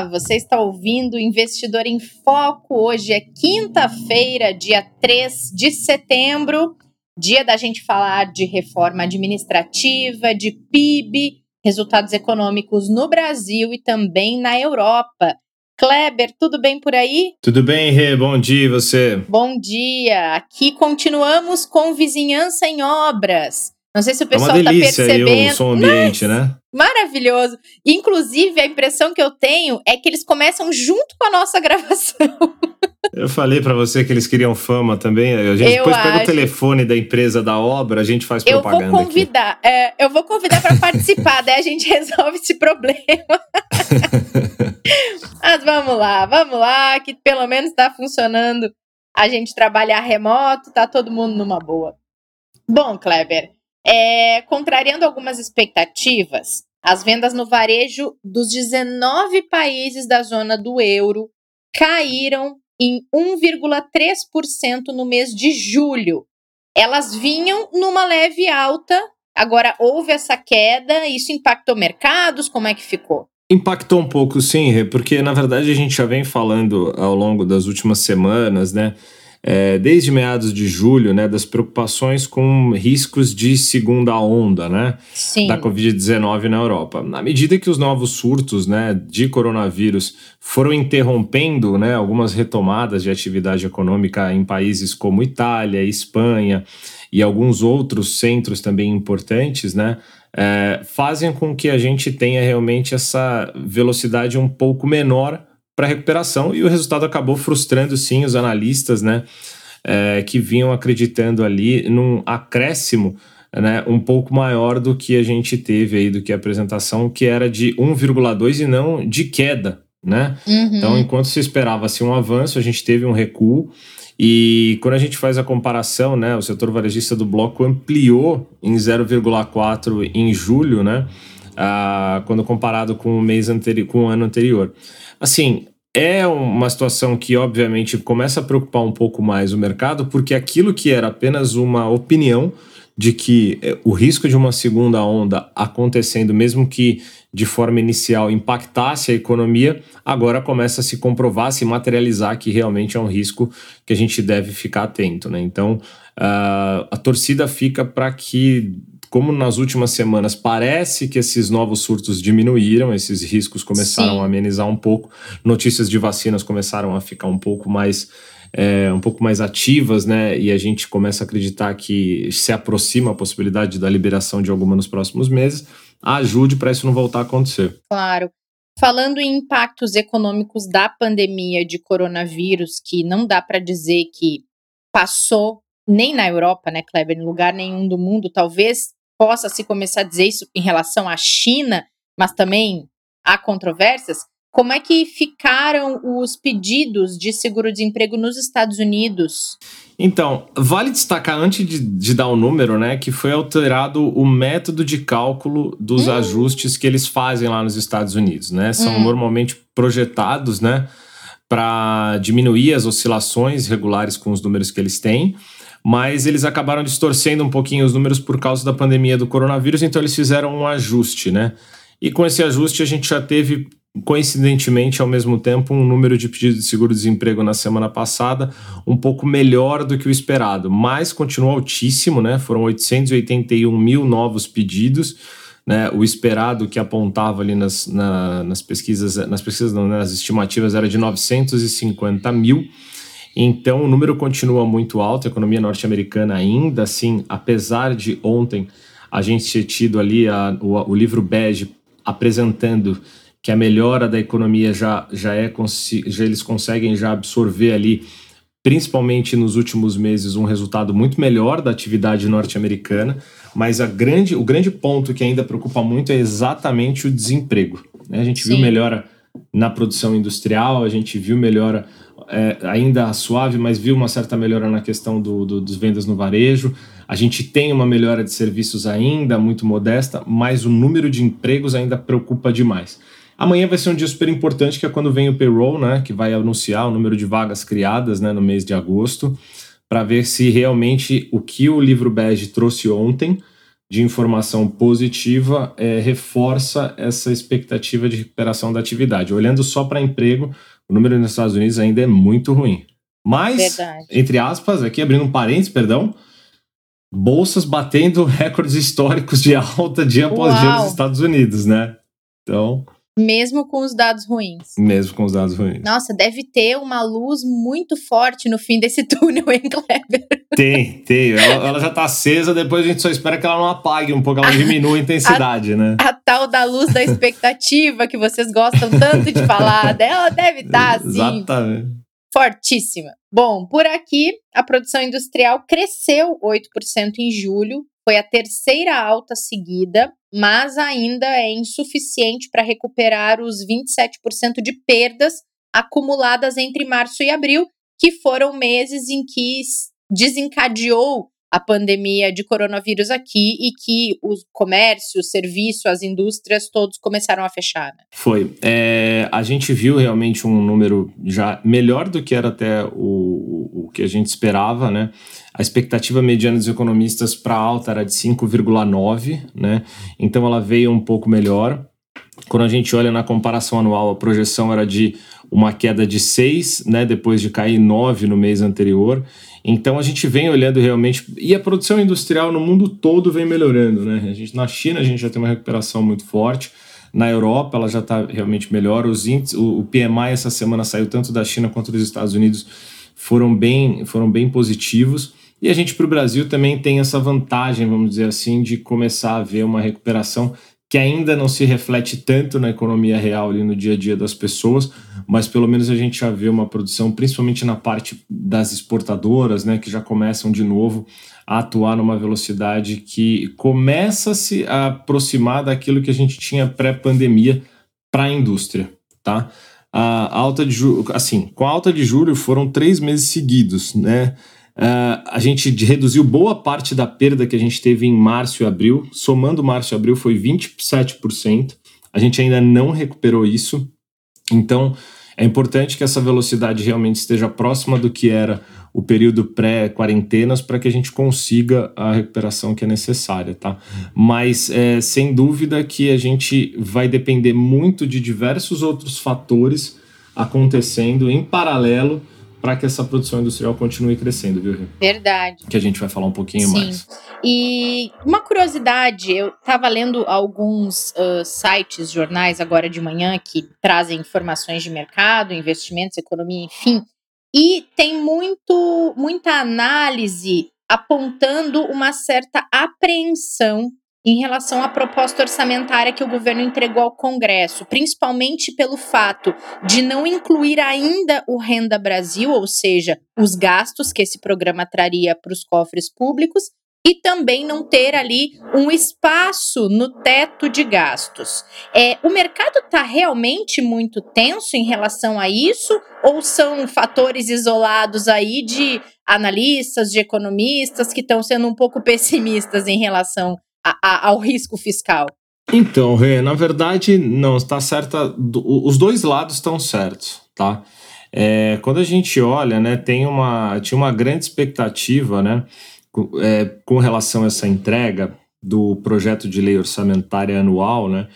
Olá, você está ouvindo Investidor em Foco. Hoje é quinta-feira, dia 3 de setembro, dia da gente falar de reforma administrativa, de PIB, resultados econômicos no Brasil e também na Europa. Kleber, tudo bem por aí? Tudo bem, Rê. Bom dia, e você? Bom dia. Aqui continuamos com vizinhança em obras. Não sei se o pessoal está percebendo. Aí o som ambiente, Mas, né? Maravilhoso. Inclusive, a impressão que eu tenho é que eles começam junto com a nossa gravação. Eu falei para você que eles queriam fama também. A gente eu depois acho. pega o telefone da empresa da obra, a gente faz propaganda. Eu vou convidar, é, eu vou convidar para participar, daí a gente resolve esse problema. Mas vamos lá, vamos lá, que pelo menos está funcionando. A gente trabalhar remoto, tá todo mundo numa boa. Bom, Kleber, é, contrariando algumas expectativas, as vendas no varejo dos 19 países da zona do euro caíram em 1,3% no mês de julho. Elas vinham numa leve alta, agora houve essa queda, isso impactou mercados? Como é que ficou? Impactou um pouco, sim, porque na verdade a gente já vem falando ao longo das últimas semanas, né? É, desde meados de julho, né, das preocupações com riscos de segunda onda, né, Sim. da Covid-19 na Europa. Na medida que os novos surtos, né, de coronavírus foram interrompendo, né, algumas retomadas de atividade econômica em países como Itália, Espanha e alguns outros centros também importantes, né, é, fazem com que a gente tenha realmente essa velocidade um pouco menor para recuperação e o resultado acabou frustrando sim os analistas, né, é, que vinham acreditando ali num acréscimo né, um pouco maior do que a gente teve aí, do que a apresentação, que era de 1,2 e não de queda, né? Uhum. Então, enquanto se esperava assim, um avanço, a gente teve um recuo. E quando a gente faz a comparação, né, o setor varejista do bloco ampliou em 0,4 em julho, né? Ah, quando comparado com o mês anterior, com o ano anterior. Assim, é uma situação que, obviamente, começa a preocupar um pouco mais o mercado, porque aquilo que era apenas uma opinião de que eh, o risco de uma segunda onda acontecendo, mesmo que de forma inicial impactasse a economia, agora começa a se comprovar, a se materializar que realmente é um risco que a gente deve ficar atento. Né? Então, uh, a torcida fica para que como nas últimas semanas parece que esses novos surtos diminuíram, esses riscos começaram Sim. a amenizar um pouco, notícias de vacinas começaram a ficar um pouco mais é, um pouco mais ativas, né? E a gente começa a acreditar que se aproxima a possibilidade da liberação de alguma nos próximos meses, ajude para isso não voltar a acontecer. Claro. Falando em impactos econômicos da pandemia de coronavírus, que não dá para dizer que passou nem na Europa, né, Kleber, em lugar nenhum do mundo, talvez possa se começar a dizer isso em relação à China, mas também há controvérsias. Como é que ficaram os pedidos de seguro-desemprego nos Estados Unidos? Então, vale destacar antes de, de, dar o número, né, que foi alterado o método de cálculo dos hum. ajustes que eles fazem lá nos Estados Unidos, né? São hum. normalmente projetados, né, para diminuir as oscilações regulares com os números que eles têm mas eles acabaram distorcendo um pouquinho os números por causa da pandemia do coronavírus, então eles fizeram um ajuste, né? E com esse ajuste a gente já teve, coincidentemente, ao mesmo tempo, um número de pedidos de seguro-desemprego na semana passada um pouco melhor do que o esperado, mas continua altíssimo, né? Foram 881 mil novos pedidos. Né, o esperado que apontava ali nas, na, nas pesquisas, nas pesquisas, não, né, nas estimativas era de 950 mil. Então, o número continua muito alto, a economia norte-americana ainda assim, apesar de ontem a gente ter tido ali a, o, o, livro bege apresentando que a melhora da economia já, já é já eles conseguem já absorver ali principalmente nos últimos meses um resultado muito melhor da atividade norte-americana, mas a grande, o grande ponto que ainda preocupa muito é exatamente o desemprego. Né? A gente Sim. viu melhora na produção industrial, a gente viu melhora é, ainda suave, mas viu uma certa melhora na questão do, do, dos vendas no varejo. A gente tem uma melhora de serviços ainda muito modesta, mas o número de empregos ainda preocupa demais. Amanhã vai ser um dia super importante, que é quando vem o payroll, né, que vai anunciar o número de vagas criadas né, no mês de agosto, para ver se realmente o que o livro bege trouxe ontem de informação positiva é, reforça essa expectativa de recuperação da atividade. Olhando só para emprego, o número nos Estados Unidos ainda é muito ruim. Mas, Verdade. entre aspas, aqui abrindo um parênteses, perdão, bolsas batendo recordes históricos de alta dia após Uau. dia nos Estados Unidos, né? Então. Mesmo com os dados ruins. Mesmo com os dados ruins. Nossa, deve ter uma luz muito forte no fim desse túnel, hein, Kleber? Tem, tem. Ela, ela já tá acesa, depois a gente só espera que ela não apague um pouco, ela diminua a intensidade, a, né? A tal da luz da expectativa que vocês gostam tanto de falar dela deve estar tá, assim. Exatamente. Fortíssima. Bom, por aqui, a produção industrial cresceu 8% em julho, foi a terceira alta seguida, mas ainda é insuficiente para recuperar os 27% de perdas acumuladas entre março e abril, que foram meses em que desencadeou a pandemia de coronavírus aqui e que o comércio, o serviço, as indústrias, todos começaram a fechar. Né? Foi. É, a gente viu realmente um número já melhor do que era até o, o que a gente esperava, né? A expectativa mediana dos economistas para alta era de 5,9, né? Então ela veio um pouco melhor. Quando a gente olha na comparação anual, a projeção era de uma queda de 6, né, depois de cair 9 no mês anterior. Então a gente vem olhando realmente e a produção industrial no mundo todo vem melhorando, né? A gente na China a gente já tem uma recuperação muito forte. Na Europa ela já está realmente melhor. Os índices, o, o PMI essa semana saiu tanto da China quanto dos Estados Unidos foram bem foram bem positivos. E a gente para o Brasil também tem essa vantagem, vamos dizer assim, de começar a ver uma recuperação que ainda não se reflete tanto na economia real ali no dia a dia das pessoas, mas pelo menos a gente já vê uma produção, principalmente na parte das exportadoras, né, que já começam de novo a atuar numa velocidade que começa a se aproximar daquilo que a gente tinha pré-pandemia para a indústria, tá? A alta de julho, assim, com a alta de julho foram três meses seguidos, né? Uh, a gente reduziu boa parte da perda que a gente teve em março e abril. Somando março e abril foi 27%. A gente ainda não recuperou isso. Então, é importante que essa velocidade realmente esteja próxima do que era o período pré-quarentenas para que a gente consiga a recuperação que é necessária, tá? Mas é, sem dúvida que a gente vai depender muito de diversos outros fatores acontecendo em paralelo para que essa produção industrial continue crescendo, viu, Verdade. Que a gente vai falar um pouquinho Sim. mais. E uma curiosidade, eu estava lendo alguns uh, sites, jornais agora de manhã que trazem informações de mercado, investimentos, economia, enfim, e tem muito, muita análise apontando uma certa apreensão em relação à proposta orçamentária que o governo entregou ao Congresso, principalmente pelo fato de não incluir ainda o Renda Brasil, ou seja, os gastos que esse programa traria para os cofres públicos, e também não ter ali um espaço no teto de gastos. É, o mercado está realmente muito tenso em relação a isso, ou são fatores isolados aí de analistas, de economistas que estão sendo um pouco pessimistas em relação a, ao risco fiscal? Então, Rê, na verdade, não, está certa. Os dois lados estão certos, tá? É, quando a gente olha, né, tem uma, tinha uma grande expectativa, né, com, é, com relação a essa entrega do projeto de lei orçamentária anual, né,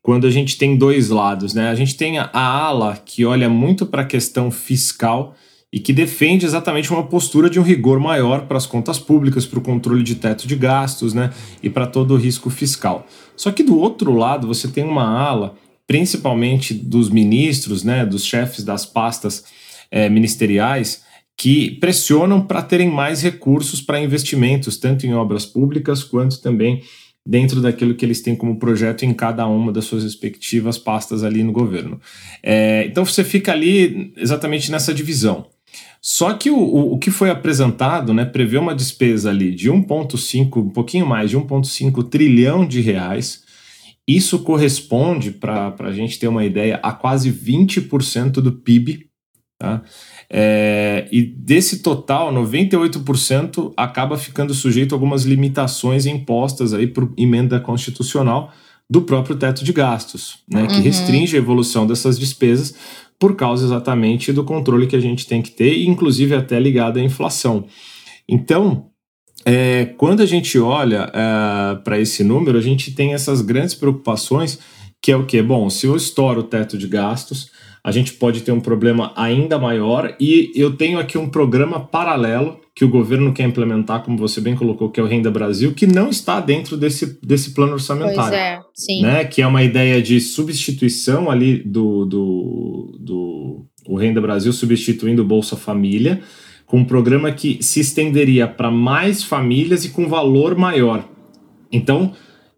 quando a gente tem dois lados, né, a gente tem a, a ala que olha muito para a questão fiscal e que defende exatamente uma postura de um rigor maior para as contas públicas, para o controle de teto de gastos né, e para todo o risco fiscal. Só que do outro lado você tem uma ala, principalmente dos ministros, né, dos chefes das pastas é, ministeriais, que pressionam para terem mais recursos para investimentos, tanto em obras públicas quanto também dentro daquilo que eles têm como projeto em cada uma das suas respectivas pastas ali no governo. É, então você fica ali exatamente nessa divisão. Só que o, o, o, que foi apresentado né, prevê uma despesa ali de 1,5, um pouquinho mais de 1,5 trilhão de reais, Isso corresponde, para a gente ter uma ideia, a quase 20% do PIB. Tá? É, e desse total, 98% acaba ficando sujeito a algumas limitações impostas aí por emenda constitucional do próprio teto de gastos, né, que uhum. restringe a evolução dessas despesas por causa exatamente do controle que a gente tem que ter, inclusive até ligado à inflação. Então, é, quando a gente olha é, para esse número, a gente tem essas grandes preocupações, que é o que? Bom, se eu estouro o teto de gastos, a gente pode ter um problema ainda maior, e eu tenho aqui um programa paralelo que o governo quer implementar, como você bem colocou, que é o Renda Brasil, que não está dentro desse, desse plano orçamentário. Pois é, sim. Né? Que é uma ideia de substituição ali do, do, do o Renda Brasil substituindo o Bolsa Família, com um programa que se estenderia para mais famílias e com valor maior. Então,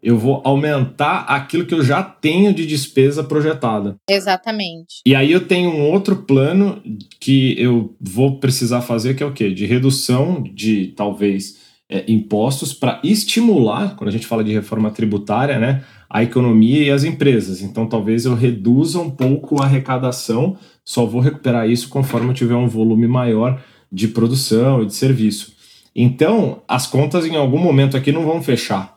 eu vou aumentar aquilo que eu já tenho de despesa projetada. Exatamente. E aí eu tenho um outro plano que eu vou precisar fazer, que é o quê? De redução de talvez é, impostos para estimular, quando a gente fala de reforma tributária, né, a economia e as empresas. Então talvez eu reduza um pouco a arrecadação, só vou recuperar isso conforme eu tiver um volume maior de produção e de serviço. Então, as contas em algum momento aqui não vão fechar.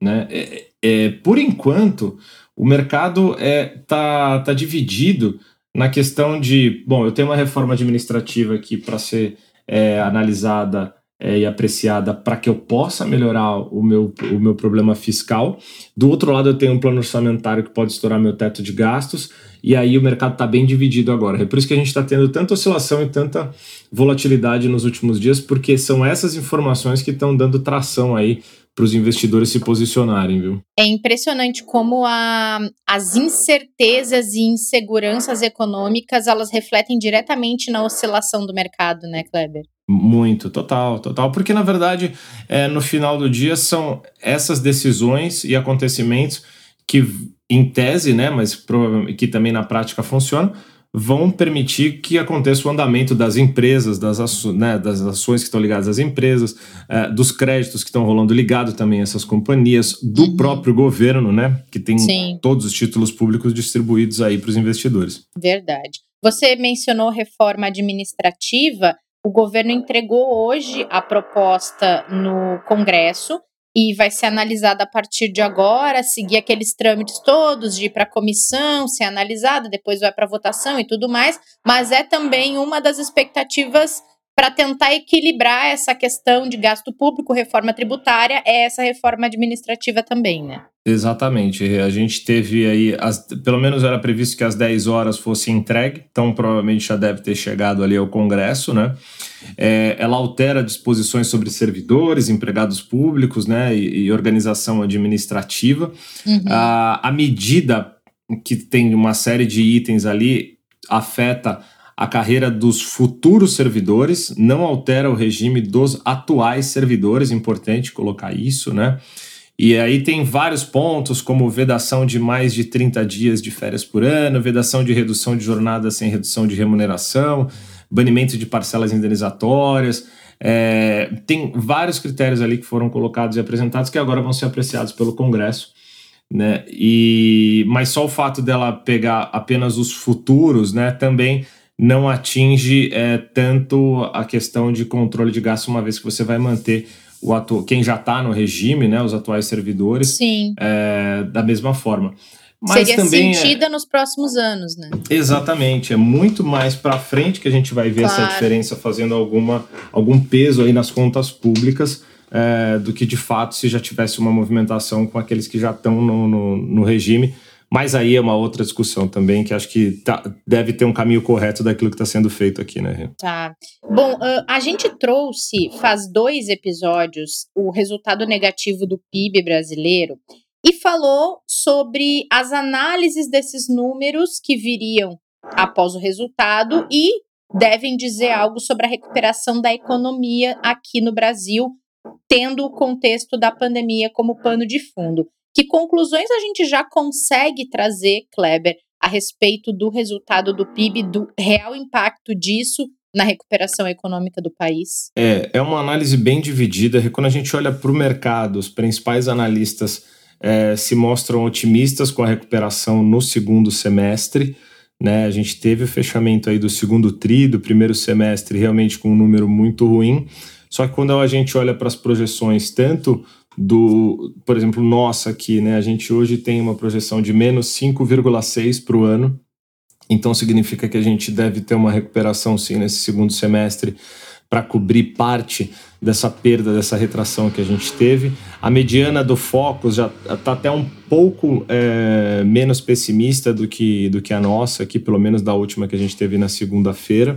Né? É, é, por enquanto, o mercado é, tá, tá dividido na questão de, bom, eu tenho uma reforma administrativa aqui para ser é, analisada é, e apreciada para que eu possa melhorar o meu, o meu problema fiscal. Do outro lado, eu tenho um plano orçamentário que pode estourar meu teto de gastos, e aí o mercado está bem dividido agora. É por isso que a gente está tendo tanta oscilação e tanta volatilidade nos últimos dias, porque são essas informações que estão dando tração aí para os investidores se posicionarem, viu? É impressionante como a, as incertezas e inseguranças econômicas elas refletem diretamente na oscilação do mercado, né, Kleber? Muito, total, total. Porque, na verdade, é, no final do dia, são essas decisões e acontecimentos que, em tese, né, mas que também na prática funcionam, vão permitir que aconteça o andamento das empresas, das, aço, né, das ações que estão ligadas às empresas, é, dos créditos que estão rolando ligado também a essas companhias, do uhum. próprio governo, né, que tem Sim. todos os títulos públicos distribuídos aí para os investidores. Verdade. Você mencionou reforma administrativa. O governo entregou hoje a proposta no Congresso e vai ser analisada a partir de agora, seguir aqueles trâmites todos de ir para a comissão, ser analisada, depois vai para votação e tudo mais, mas é também uma das expectativas para tentar equilibrar essa questão de gasto público, reforma tributária, é essa reforma administrativa também, né? Exatamente. A gente teve aí, as, pelo menos era previsto que às 10 horas fosse entregue, então provavelmente já deve ter chegado ali ao Congresso, né? É, ela altera disposições sobre servidores, empregados públicos, né? E, e organização administrativa. Uhum. A, a medida que tem uma série de itens ali afeta a carreira dos futuros servidores, não altera o regime dos atuais servidores, importante colocar isso, né? E aí tem vários pontos, como vedação de mais de 30 dias de férias por ano, vedação de redução de jornada sem redução de remuneração, banimento de parcelas indenizatórias. É, tem vários critérios ali que foram colocados e apresentados que agora vão ser apreciados pelo Congresso. Né? E, mas só o fato dela pegar apenas os futuros né, também não atinge é, tanto a questão de controle de gasto, uma vez que você vai manter o atu quem já está no regime, né, os atuais servidores, é, da mesma forma. Mas Seria também é sentida é... nos próximos anos, né? Exatamente, é muito mais para frente que a gente vai ver claro. essa diferença fazendo alguma, algum peso aí nas contas públicas é, do que de fato se já tivesse uma movimentação com aqueles que já estão no, no, no regime mas aí é uma outra discussão também, que acho que tá, deve ter um caminho correto daquilo que está sendo feito aqui, né? Tá. Bom, a gente trouxe, faz dois episódios, o resultado negativo do PIB brasileiro e falou sobre as análises desses números que viriam após o resultado e devem dizer algo sobre a recuperação da economia aqui no Brasil, tendo o contexto da pandemia como pano de fundo. Que conclusões a gente já consegue trazer, Kleber, a respeito do resultado do PIB, do real impacto disso na recuperação econômica do país? É, é uma análise bem dividida. Quando a gente olha para o mercado, os principais analistas é, se mostram otimistas com a recuperação no segundo semestre. Né? A gente teve o fechamento aí do segundo tri, do primeiro semestre, realmente com um número muito ruim. Só que quando a gente olha para as projeções, tanto do, por exemplo, nossa aqui, né? A gente hoje tem uma projeção de menos 5,6 para o ano. Então significa que a gente deve ter uma recuperação sim nesse segundo semestre para cobrir parte dessa perda, dessa retração que a gente teve. A mediana do Focus já está até um pouco é, menos pessimista do que, do que a nossa, aqui, pelo menos da última que a gente teve na segunda-feira.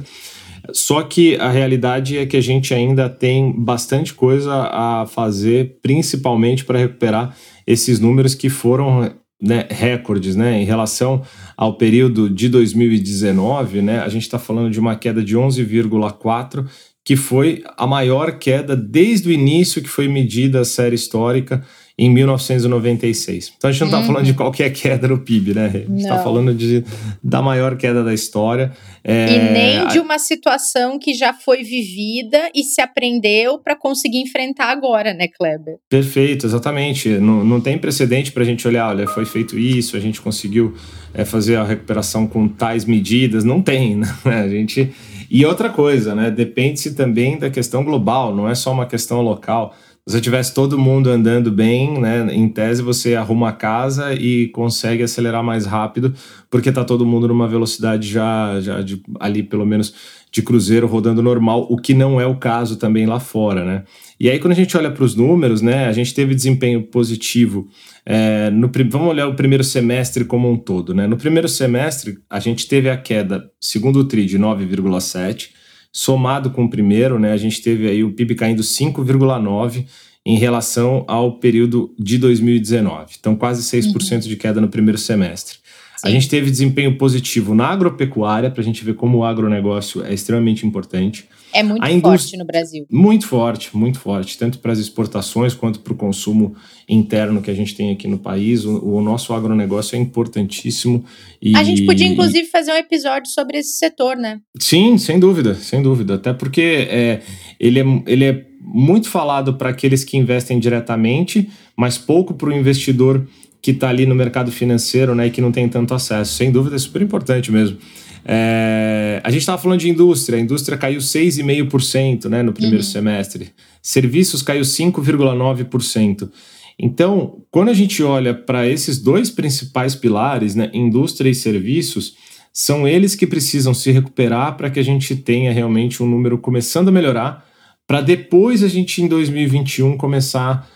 Só que a realidade é que a gente ainda tem bastante coisa a fazer, principalmente para recuperar esses números que foram né, recordes, né, em relação ao período de 2019, né, a gente está falando de uma queda de 11,4 que foi a maior queda desde o início que foi medida a série histórica em 1996. Então a gente não está uhum. falando de qualquer queda no PIB, né? A gente está falando de, da maior queda da história. É... E nem de uma situação que já foi vivida e se aprendeu para conseguir enfrentar agora, né, Kleber? Perfeito, exatamente. Não, não tem precedente para a gente olhar, olha, foi feito isso, a gente conseguiu é, fazer a recuperação com tais medidas. Não tem, né? A gente e outra coisa, né? Depende-se também da questão global, não é só uma questão local. Se você tivesse todo mundo andando bem, né? Em tese, você arruma a casa e consegue acelerar mais rápido, porque está todo mundo numa velocidade já, já de, ali, pelo menos, de cruzeiro rodando normal, o que não é o caso também lá fora, né? E aí, quando a gente olha para os números, né? A gente teve desempenho positivo é, no, vamos olhar o primeiro semestre como um todo. Né? No primeiro semestre, a gente teve a queda, segundo o TRI, de 9,7%, somado com o primeiro, né, a gente teve aí o PIB caindo 5,9% em relação ao período de 2019. Então, quase 6% uhum. de queda no primeiro semestre. Sim. A gente teve desempenho positivo na agropecuária, para a gente ver como o agronegócio é extremamente importante. É muito a forte no Brasil. Muito forte, muito forte, tanto para as exportações quanto para o consumo interno que a gente tem aqui no país. O, o nosso agronegócio é importantíssimo. E, a gente podia, inclusive, fazer um episódio sobre esse setor, né? Sim, sem dúvida, sem dúvida. Até porque é, ele, é, ele é muito falado para aqueles que investem diretamente, mas pouco para o investidor que está ali no mercado financeiro né, e que não tem tanto acesso. Sem dúvida, é super importante mesmo. É, a gente estava falando de indústria, a indústria caiu 6,5% né, no primeiro uhum. semestre, serviços caiu 5,9%. Então, quando a gente olha para esses dois principais pilares, né, indústria e serviços, são eles que precisam se recuperar para que a gente tenha realmente um número começando a melhorar, para depois a gente em 2021 começar a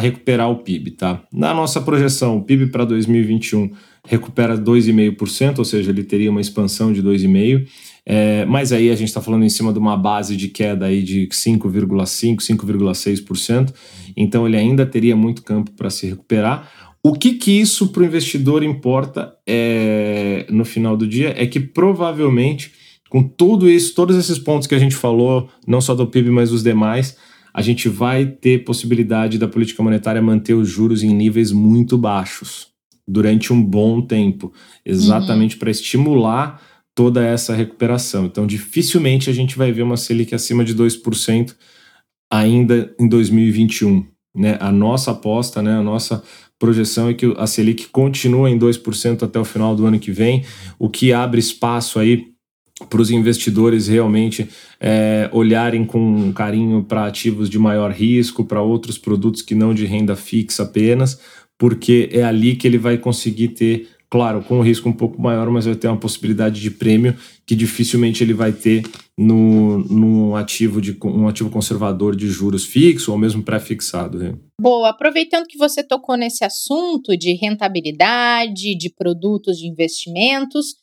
recuperar o PIB, tá? Na nossa projeção, o PIB para 2021 recupera 2,5%, ou seja, ele teria uma expansão de 2,5%. É, mas aí a gente está falando em cima de uma base de queda aí de 5,5%, 5,6%, então ele ainda teria muito campo para se recuperar. O que, que isso para o investidor importa é, no final do dia é que provavelmente, com tudo isso, todos esses pontos que a gente falou, não só do PIB, mas dos demais, a gente vai ter possibilidade da política monetária manter os juros em níveis muito baixos durante um bom tempo, exatamente uhum. para estimular toda essa recuperação. Então, dificilmente a gente vai ver uma Selic acima de 2% ainda em 2021. Né? A nossa aposta, né, a nossa projeção é que a Selic continua em 2% até o final do ano que vem, o que abre espaço aí para os investidores realmente é, olharem com carinho para ativos de maior risco, para outros produtos que não de renda fixa apenas, porque é ali que ele vai conseguir ter, claro, com um risco um pouco maior, mas vai ter uma possibilidade de prêmio que dificilmente ele vai ter no, no ativo de um ativo conservador de juros fixo ou mesmo pré-fixado. Né? Boa, aproveitando que você tocou nesse assunto de rentabilidade, de produtos de investimentos,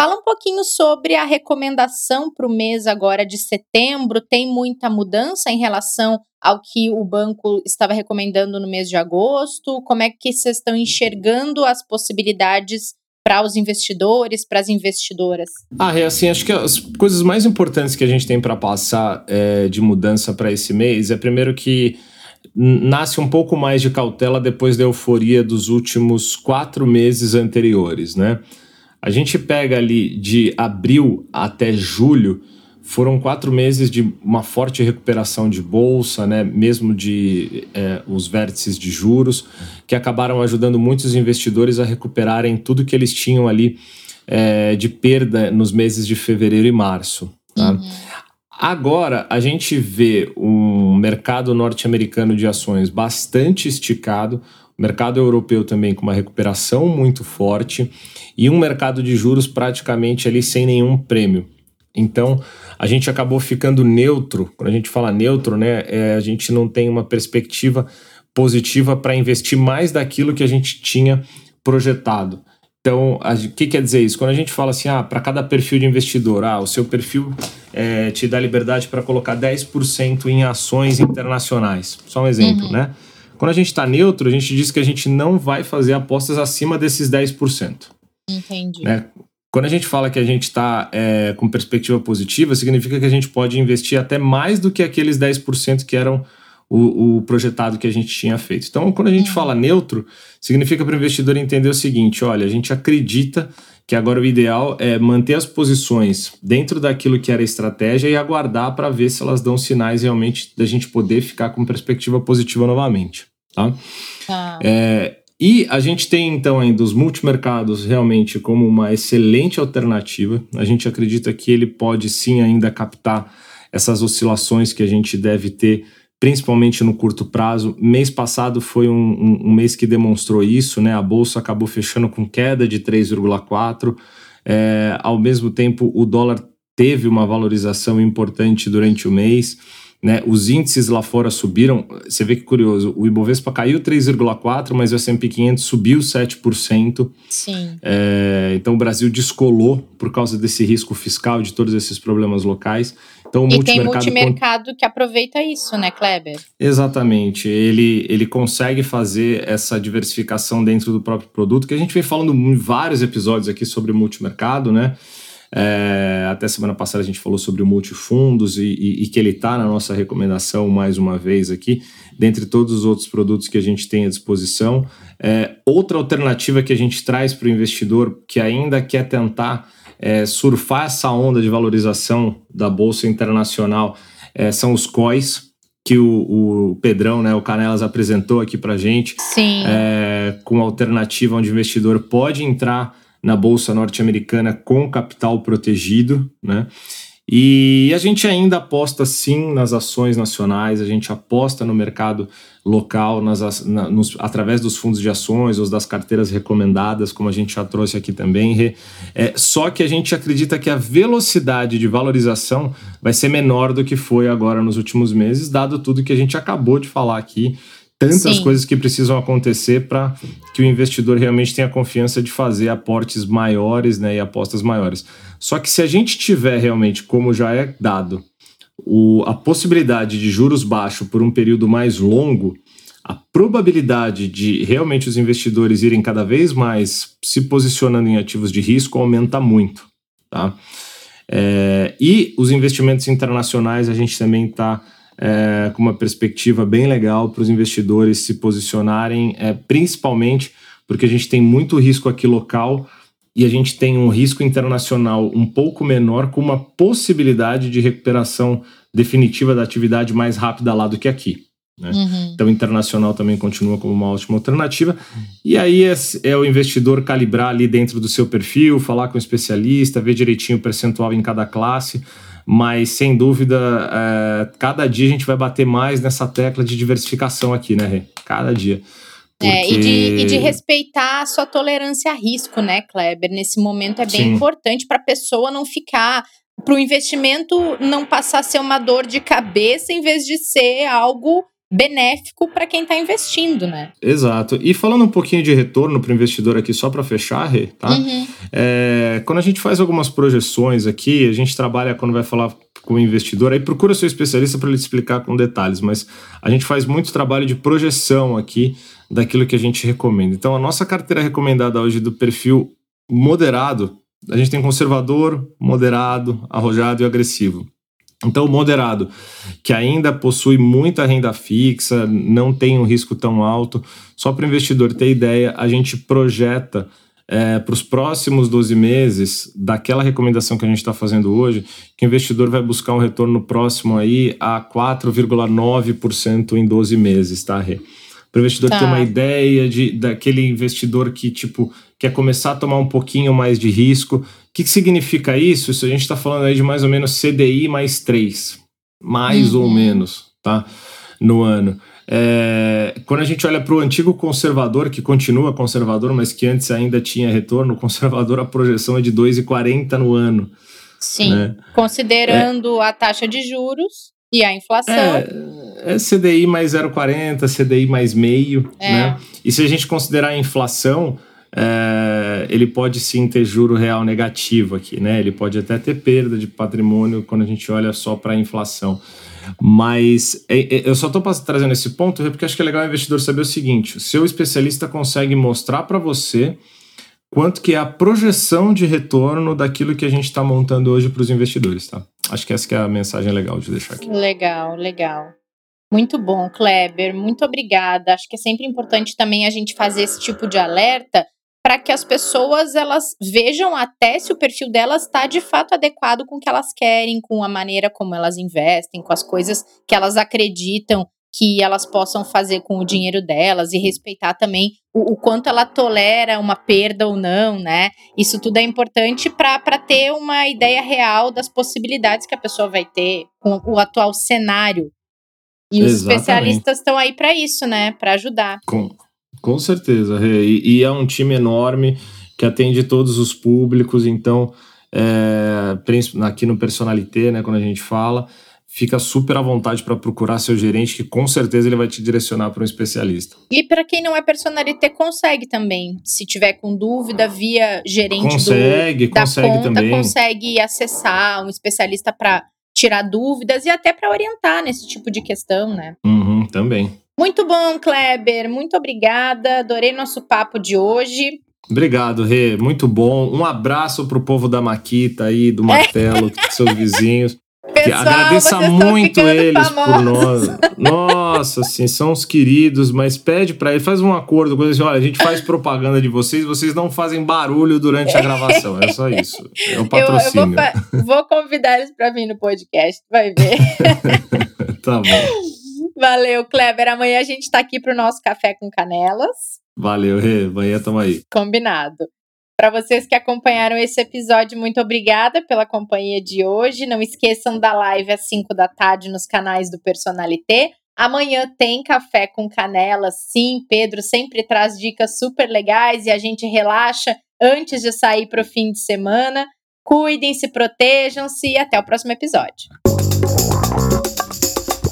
Fala um pouquinho sobre a recomendação para o mês agora de setembro. Tem muita mudança em relação ao que o banco estava recomendando no mês de agosto? Como é que vocês estão enxergando as possibilidades para os investidores, para as investidoras? Ah, é assim, acho que as coisas mais importantes que a gente tem para passar é, de mudança para esse mês é primeiro que nasce um pouco mais de cautela depois da euforia dos últimos quatro meses anteriores, né? A gente pega ali de abril até julho, foram quatro meses de uma forte recuperação de bolsa, né, mesmo de é, os vértices de juros, que acabaram ajudando muitos investidores a recuperarem tudo que eles tinham ali é, de perda nos meses de fevereiro e março. Tá? Uhum. Agora, a gente vê um mercado norte-americano de ações bastante esticado, mercado europeu também com uma recuperação muito forte e um mercado de juros praticamente ali sem nenhum prêmio. Então, a gente acabou ficando neutro. Quando a gente fala neutro, né, é, a gente não tem uma perspectiva positiva para investir mais daquilo que a gente tinha projetado. Então, o que quer dizer isso? Quando a gente fala assim, ah, para cada perfil de investidor, ah, o seu perfil é, te dá liberdade para colocar 10% em ações internacionais. Só um exemplo, uhum. né? Quando a gente está neutro, a gente diz que a gente não vai fazer apostas acima desses 10%. Entendi. Né? Quando a gente fala que a gente está é, com perspectiva positiva, significa que a gente pode investir até mais do que aqueles 10% que eram o, o, projetado que a gente tinha feito. Então, quando a gente uhum. fala neutro, significa para o investidor entender o seguinte: olha, a gente acredita que agora o ideal é manter as posições dentro daquilo que era a estratégia e aguardar para ver se elas dão sinais realmente da gente poder ficar com perspectiva positiva novamente. Tá? tá. É, e a gente tem então ainda os multimercados realmente como uma excelente alternativa. A gente acredita que ele pode sim ainda captar essas oscilações que a gente deve ter, principalmente no curto prazo. Mês passado foi um, um, um mês que demonstrou isso, né? A bolsa acabou fechando com queda de 3,4. É, ao mesmo tempo, o dólar teve uma valorização importante durante o mês. Né? Os índices lá fora subiram. Você vê que curioso, o Ibovespa caiu 3,4%, mas o S&P 500 subiu 7%. Sim. É, então o Brasil descolou por causa desse risco fiscal, de todos esses problemas locais. Então, e tem multimercado que aproveita isso, né, Kleber? Exatamente. Ele, ele consegue fazer essa diversificação dentro do próprio produto, que a gente vem falando em vários episódios aqui sobre multimercado, né? É, até semana passada a gente falou sobre o multifundos e, e, e que ele está na nossa recomendação mais uma vez aqui, dentre todos os outros produtos que a gente tem à disposição. É, outra alternativa que a gente traz para o investidor que ainda quer tentar é, surfar essa onda de valorização da Bolsa Internacional é, são os COIs, que o, o, Pedrão, né, o Canelas apresentou aqui para gente, Sim. É, com alternativa onde o investidor pode entrar na bolsa norte-americana com capital protegido, né? E a gente ainda aposta sim nas ações nacionais, a gente aposta no mercado local, nas, na, nos, através dos fundos de ações ou das carteiras recomendadas, como a gente já trouxe aqui também. É, só que a gente acredita que a velocidade de valorização vai ser menor do que foi agora nos últimos meses, dado tudo que a gente acabou de falar aqui tantas Sim. coisas que precisam acontecer para que o investidor realmente tenha confiança de fazer aportes maiores né, e apostas maiores. Só que se a gente tiver realmente, como já é dado, o, a possibilidade de juros baixos por um período mais longo, a probabilidade de realmente os investidores irem cada vez mais se posicionando em ativos de risco aumenta muito. Tá? É, e os investimentos internacionais a gente também está é, com uma perspectiva bem legal para os investidores se posicionarem, é, principalmente porque a gente tem muito risco aqui local e a gente tem um risco internacional um pouco menor, com uma possibilidade de recuperação definitiva da atividade mais rápida lá do que aqui. Né? Uhum. Então, internacional também continua como uma ótima alternativa. E aí é, é, o investidor calibrar ali dentro do seu perfil, falar com o especialista, ver direitinho o percentual em cada classe mas sem dúvida, é, cada dia a gente vai bater mais nessa tecla de diversificação aqui, né, Rê? Cada dia. Porque... É, e, de, e de respeitar a sua tolerância a risco, né, Kleber? Nesse momento é bem Sim. importante para a pessoa não ficar. Para o investimento não passar a ser uma dor de cabeça em vez de ser algo benéfico para quem está investindo, né? Exato. E falando um pouquinho de retorno para o investidor aqui, só para fechar, Rê, tá? Uhum. É, quando a gente faz algumas projeções aqui, a gente trabalha quando vai falar com o investidor, aí procura seu especialista para ele explicar com detalhes, mas a gente faz muito trabalho de projeção aqui daquilo que a gente recomenda. Então, a nossa carteira recomendada hoje do perfil moderado, a gente tem conservador, moderado, arrojado e agressivo. Então, o moderado, que ainda possui muita renda fixa, não tem um risco tão alto, só para o investidor ter ideia, a gente projeta é, para os próximos 12 meses, daquela recomendação que a gente está fazendo hoje, que o investidor vai buscar um retorno próximo aí a 4,9% em 12 meses, tá, Rê? Para o investidor tá. ter uma ideia de, daquele investidor que, tipo, quer começar a tomar um pouquinho mais de risco. O que, que significa isso? Isso a gente está falando aí de mais ou menos CDI mais 3, mais uhum. ou menos, tá? No ano. É, quando a gente olha para o antigo conservador, que continua conservador, mas que antes ainda tinha retorno, conservador a projeção é de 2,40 no ano. Sim, né? considerando é, a taxa de juros e a inflação. É, é CDI mais 0,40, CDI mais meio, é. né? E se a gente considerar a inflação, é, ele pode sim ter juro real negativo aqui, né? Ele pode até ter perda de patrimônio quando a gente olha só para a inflação. Mas é, é, eu só estou trazendo esse ponto porque acho que é legal o investidor saber o seguinte: o seu especialista consegue mostrar para você quanto que é a projeção de retorno daquilo que a gente está montando hoje para os investidores, tá? Acho que essa que é a mensagem legal de deixar aqui. Legal, legal. Muito bom, Kleber. Muito obrigada. Acho que é sempre importante também a gente fazer esse tipo de alerta para que as pessoas elas vejam até se o perfil delas está de fato adequado com o que elas querem, com a maneira como elas investem, com as coisas que elas acreditam que elas possam fazer com o dinheiro delas e respeitar também o, o quanto ela tolera uma perda ou não, né? Isso tudo é importante para ter uma ideia real das possibilidades que a pessoa vai ter com o atual cenário. E os Exatamente. especialistas estão aí para isso, né? Para ajudar. Com, com certeza, e, e, é um time enorme que atende todos os públicos, então, é, aqui no Personalité, né, quando a gente fala, fica super à vontade para procurar seu gerente, que com certeza ele vai te direcionar para um especialista. E para quem não é personalité, consegue também. Se tiver com dúvida, via gerente consegue, do, da consegue conta, também. consegue acessar um especialista para tirar dúvidas e até para orientar nesse tipo de questão, né? Uhum, também. Muito bom, Kleber. Muito obrigada. Adorei nosso papo de hoje. Obrigado, Rê. Muito bom. Um abraço pro povo da Maquita aí, do Martelo, seus vizinhos. Pessoal, agradeça muito eles por nós. Nossa, assim, são os queridos, mas pede para eles, faz um acordo com eles, olha, a gente faz propaganda de vocês, vocês não fazem barulho durante a gravação, é só isso. É um patrocínio. Eu, eu vou, vou, convidar eles para vir no podcast, vai ver. tá bom. Valeu, Kleber. Amanhã a gente está aqui para o nosso café com canelas. Valeu, Rê. Amanhã estamos aí. Combinado. Para vocês que acompanharam esse episódio, muito obrigada pela companhia de hoje. Não esqueçam da live às 5 da tarde nos canais do Personalité. Amanhã tem café com canela, sim. Pedro sempre traz dicas super legais e a gente relaxa antes de sair para o fim de semana. Cuidem-se, protejam-se e até o próximo episódio.